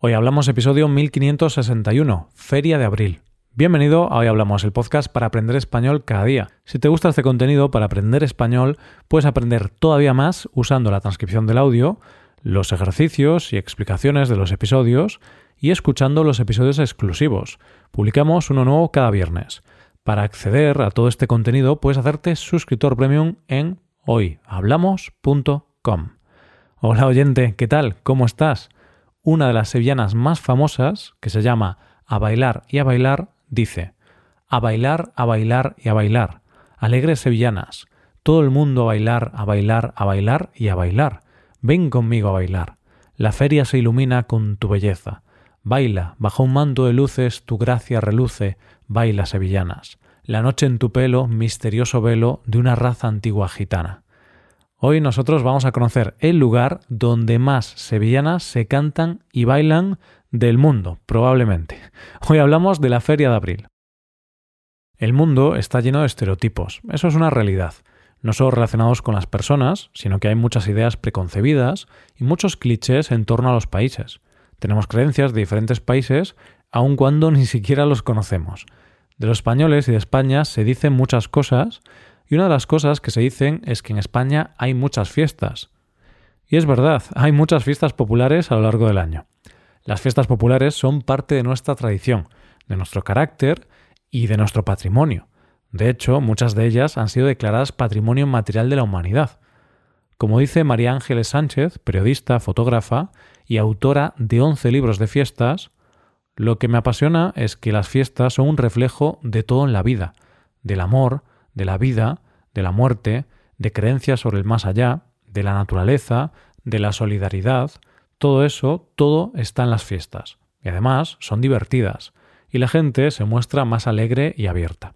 Hoy hablamos episodio 1561, Feria de Abril. Bienvenido a Hoy Hablamos, el podcast para aprender español cada día. Si te gusta este contenido para aprender español, puedes aprender todavía más usando la transcripción del audio, los ejercicios y explicaciones de los episodios y escuchando los episodios exclusivos. Publicamos uno nuevo cada viernes. Para acceder a todo este contenido puedes hacerte suscriptor premium en hoyhablamos.com. Hola oyente, ¿qué tal? ¿Cómo estás? Una de las sevillanas más famosas, que se llama A bailar y a bailar, dice A bailar, a bailar y a bailar. Alegres sevillanas. Todo el mundo a bailar, a bailar, a bailar y a bailar. Ven conmigo a bailar. La feria se ilumina con tu belleza. Baila, bajo un manto de luces tu gracia reluce, baila sevillanas. La noche en tu pelo, misterioso velo de una raza antigua gitana. Hoy nosotros vamos a conocer el lugar donde más sevillanas se cantan y bailan del mundo, probablemente. Hoy hablamos de la Feria de Abril. El mundo está lleno de estereotipos, eso es una realidad, no solo relacionados con las personas, sino que hay muchas ideas preconcebidas y muchos clichés en torno a los países. Tenemos creencias de diferentes países, aun cuando ni siquiera los conocemos. De los españoles y de España se dicen muchas cosas, y una de las cosas que se dicen es que en España hay muchas fiestas. Y es verdad, hay muchas fiestas populares a lo largo del año. Las fiestas populares son parte de nuestra tradición, de nuestro carácter y de nuestro patrimonio. De hecho, muchas de ellas han sido declaradas Patrimonio Material de la Humanidad. Como dice María Ángeles Sánchez, periodista, fotógrafa y autora de 11 libros de fiestas, lo que me apasiona es que las fiestas son un reflejo de todo en la vida, del amor, de la vida, de la muerte, de creencias sobre el más allá, de la naturaleza, de la solidaridad, todo eso, todo está en las fiestas. Y además son divertidas, y la gente se muestra más alegre y abierta.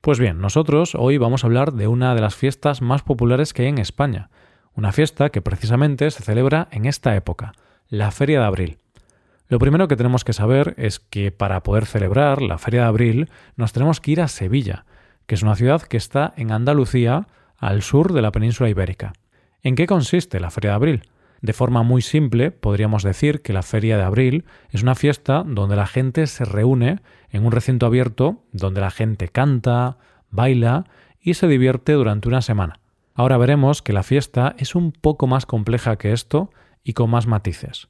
Pues bien, nosotros hoy vamos a hablar de una de las fiestas más populares que hay en España, una fiesta que precisamente se celebra en esta época, la Feria de Abril. Lo primero que tenemos que saber es que para poder celebrar la Feria de Abril nos tenemos que ir a Sevilla, que es una ciudad que está en Andalucía, al sur de la península ibérica. ¿En qué consiste la Feria de Abril? De forma muy simple, podríamos decir que la Feria de Abril es una fiesta donde la gente se reúne en un recinto abierto donde la gente canta, baila y se divierte durante una semana. Ahora veremos que la fiesta es un poco más compleja que esto y con más matices.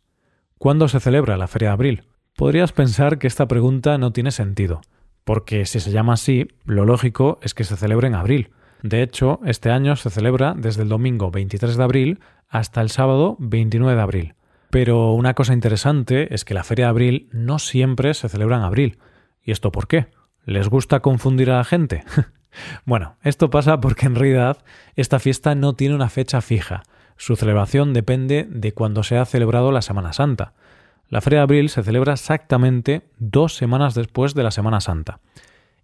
¿Cuándo se celebra la Feria de Abril? Podrías pensar que esta pregunta no tiene sentido, porque si se llama así, lo lógico es que se celebre en abril. De hecho, este año se celebra desde el domingo 23 de abril hasta el sábado 29 de abril. Pero una cosa interesante es que la Feria de Abril no siempre se celebra en abril. ¿Y esto por qué? ¿Les gusta confundir a la gente? bueno, esto pasa porque en realidad esta fiesta no tiene una fecha fija. Su celebración depende de cuando se ha celebrado la Semana Santa. La Feria de Abril se celebra exactamente dos semanas después de la Semana Santa.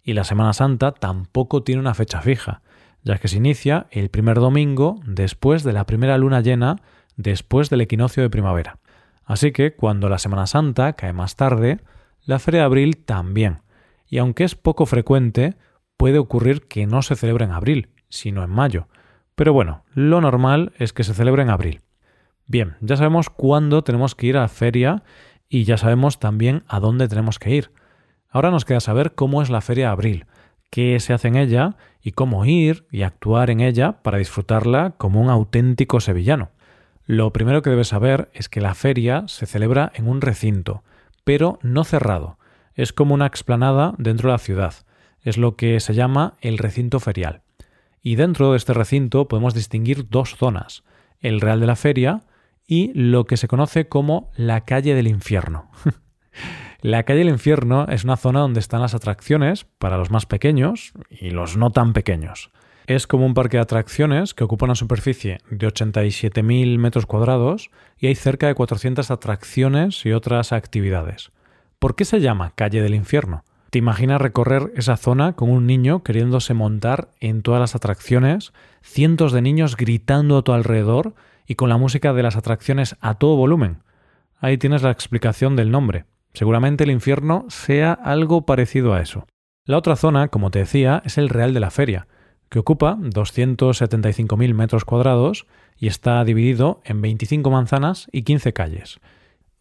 Y la Semana Santa tampoco tiene una fecha fija, ya que se inicia el primer domingo después de la primera luna llena después del equinoccio de primavera. Así que cuando la Semana Santa cae más tarde, la Feria de Abril también. Y aunque es poco frecuente, puede ocurrir que no se celebre en abril, sino en mayo. Pero bueno, lo normal es que se celebre en abril. Bien, ya sabemos cuándo tenemos que ir a la feria y ya sabemos también a dónde tenemos que ir. Ahora nos queda saber cómo es la feria de abril, qué se hace en ella y cómo ir y actuar en ella para disfrutarla como un auténtico sevillano. Lo primero que debes saber es que la feria se celebra en un recinto, pero no cerrado. Es como una explanada dentro de la ciudad. Es lo que se llama el recinto ferial. Y dentro de este recinto podemos distinguir dos zonas, el Real de la Feria y lo que se conoce como la calle del infierno. la calle del infierno es una zona donde están las atracciones para los más pequeños y los no tan pequeños. Es como un parque de atracciones que ocupa una superficie de 87.000 metros cuadrados y hay cerca de 400 atracciones y otras actividades. ¿Por qué se llama calle del infierno? ¿Te imaginas recorrer esa zona con un niño queriéndose montar en todas las atracciones, cientos de niños gritando a tu alrededor y con la música de las atracciones a todo volumen. Ahí tienes la explicación del nombre. Seguramente el infierno sea algo parecido a eso. La otra zona, como te decía, es el Real de la Feria, que ocupa 275.000 metros cuadrados y está dividido en 25 manzanas y 15 calles.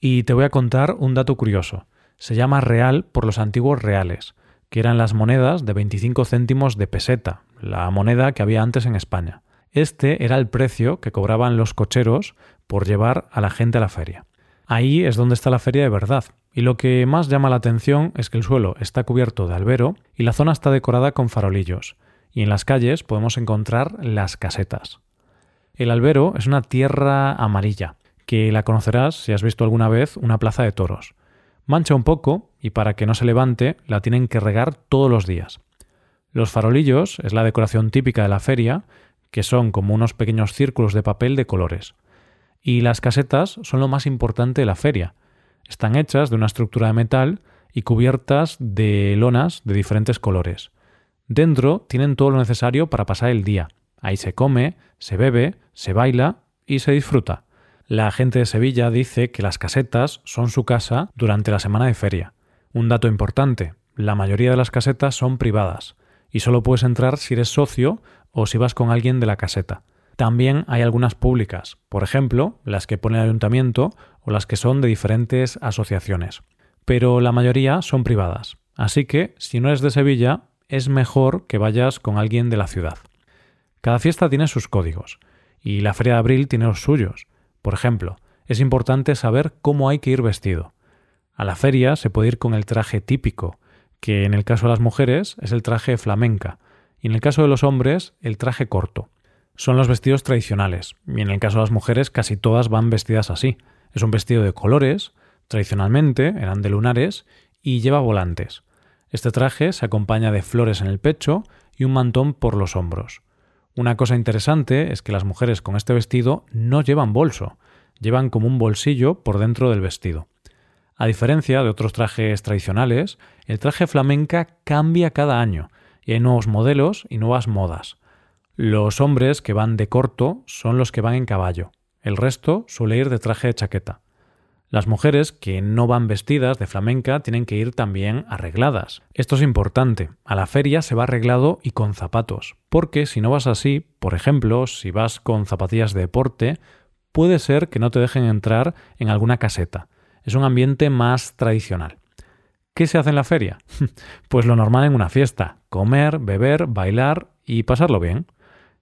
Y te voy a contar un dato curioso. Se llama real por los antiguos reales, que eran las monedas de 25 céntimos de peseta, la moneda que había antes en España. Este era el precio que cobraban los cocheros por llevar a la gente a la feria. Ahí es donde está la feria de verdad, y lo que más llama la atención es que el suelo está cubierto de albero y la zona está decorada con farolillos, y en las calles podemos encontrar las casetas. El albero es una tierra amarilla, que la conocerás si has visto alguna vez una plaza de toros. Mancha un poco y para que no se levante la tienen que regar todos los días. Los farolillos es la decoración típica de la feria, que son como unos pequeños círculos de papel de colores. Y las casetas son lo más importante de la feria. Están hechas de una estructura de metal y cubiertas de lonas de diferentes colores. Dentro tienen todo lo necesario para pasar el día. Ahí se come, se bebe, se baila y se disfruta. La gente de Sevilla dice que las casetas son su casa durante la semana de feria. Un dato importante, la mayoría de las casetas son privadas y solo puedes entrar si eres socio o si vas con alguien de la caseta. También hay algunas públicas, por ejemplo, las que pone el ayuntamiento o las que son de diferentes asociaciones. Pero la mayoría son privadas. Así que, si no eres de Sevilla, es mejor que vayas con alguien de la ciudad. Cada fiesta tiene sus códigos, y la Feria de Abril tiene los suyos. Por ejemplo, es importante saber cómo hay que ir vestido. A la feria se puede ir con el traje típico, que en el caso de las mujeres es el traje flamenca, y en el caso de los hombres el traje corto son los vestidos tradicionales, y en el caso de las mujeres casi todas van vestidas así. Es un vestido de colores, tradicionalmente eran de lunares, y lleva volantes. Este traje se acompaña de flores en el pecho y un mantón por los hombros. Una cosa interesante es que las mujeres con este vestido no llevan bolso, llevan como un bolsillo por dentro del vestido. A diferencia de otros trajes tradicionales, el traje flamenca cambia cada año y hay nuevos modelos y nuevas modas. Los hombres que van de corto son los que van en caballo. El resto suele ir de traje de chaqueta. Las mujeres que no van vestidas de flamenca tienen que ir también arregladas. Esto es importante. A la feria se va arreglado y con zapatos, porque si no vas así, por ejemplo, si vas con zapatillas de deporte, puede ser que no te dejen entrar en alguna caseta. Es un ambiente más tradicional. ¿Qué se hace en la feria? pues lo normal en una fiesta, comer, beber, bailar y pasarlo bien.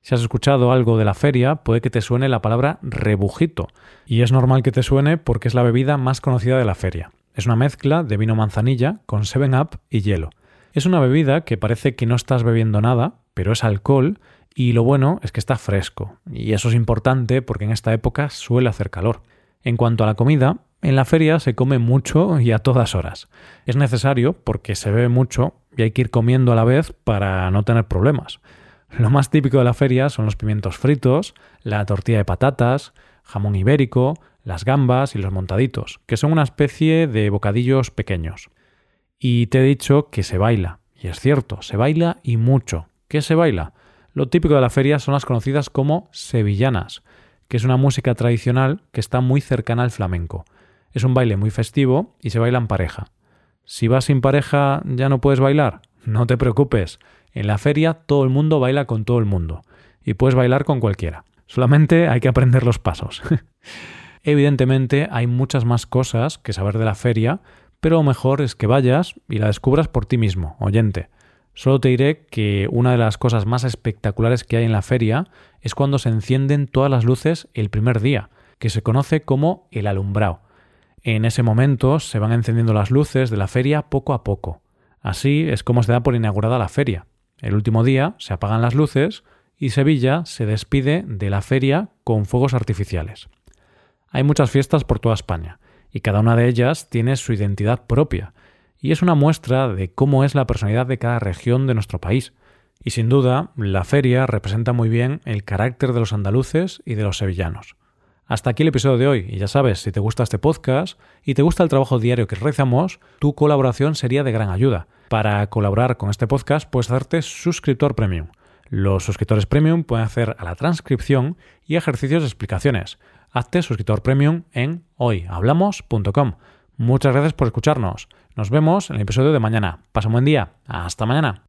Si has escuchado algo de la feria, puede que te suene la palabra rebujito, y es normal que te suene porque es la bebida más conocida de la feria. Es una mezcla de vino manzanilla con 7-Up y hielo. Es una bebida que parece que no estás bebiendo nada, pero es alcohol y lo bueno es que está fresco, y eso es importante porque en esta época suele hacer calor. En cuanto a la comida, en la feria se come mucho y a todas horas. Es necesario porque se bebe mucho y hay que ir comiendo a la vez para no tener problemas. Lo más típico de la feria son los pimientos fritos, la tortilla de patatas, jamón ibérico, las gambas y los montaditos, que son una especie de bocadillos pequeños. Y te he dicho que se baila, y es cierto, se baila y mucho. ¿Qué se baila? Lo típico de la feria son las conocidas como sevillanas, que es una música tradicional que está muy cercana al flamenco. Es un baile muy festivo y se baila en pareja. Si vas sin pareja ya no puedes bailar, no te preocupes, en la feria todo el mundo baila con todo el mundo y puedes bailar con cualquiera. Solamente hay que aprender los pasos. Evidentemente hay muchas más cosas que saber de la feria, pero lo mejor es que vayas y la descubras por ti mismo, oyente. Solo te diré que una de las cosas más espectaculares que hay en la feria es cuando se encienden todas las luces el primer día, que se conoce como el alumbrado. En ese momento se van encendiendo las luces de la feria poco a poco. Así es como se da por inaugurada la feria. El último día se apagan las luces y Sevilla se despide de la feria con fuegos artificiales. Hay muchas fiestas por toda España y cada una de ellas tiene su identidad propia y es una muestra de cómo es la personalidad de cada región de nuestro país. Y sin duda, la feria representa muy bien el carácter de los andaluces y de los sevillanos. Hasta aquí el episodio de hoy, y ya sabes, si te gusta este podcast y te gusta el trabajo diario que realizamos, tu colaboración sería de gran ayuda. Para colaborar con este podcast puedes hacerte suscriptor premium. Los suscriptores premium pueden hacer a la transcripción y ejercicios de explicaciones. Hazte suscriptor premium en hoyhablamos.com. Muchas gracias por escucharnos. Nos vemos en el episodio de mañana. Pasa un buen día. Hasta mañana.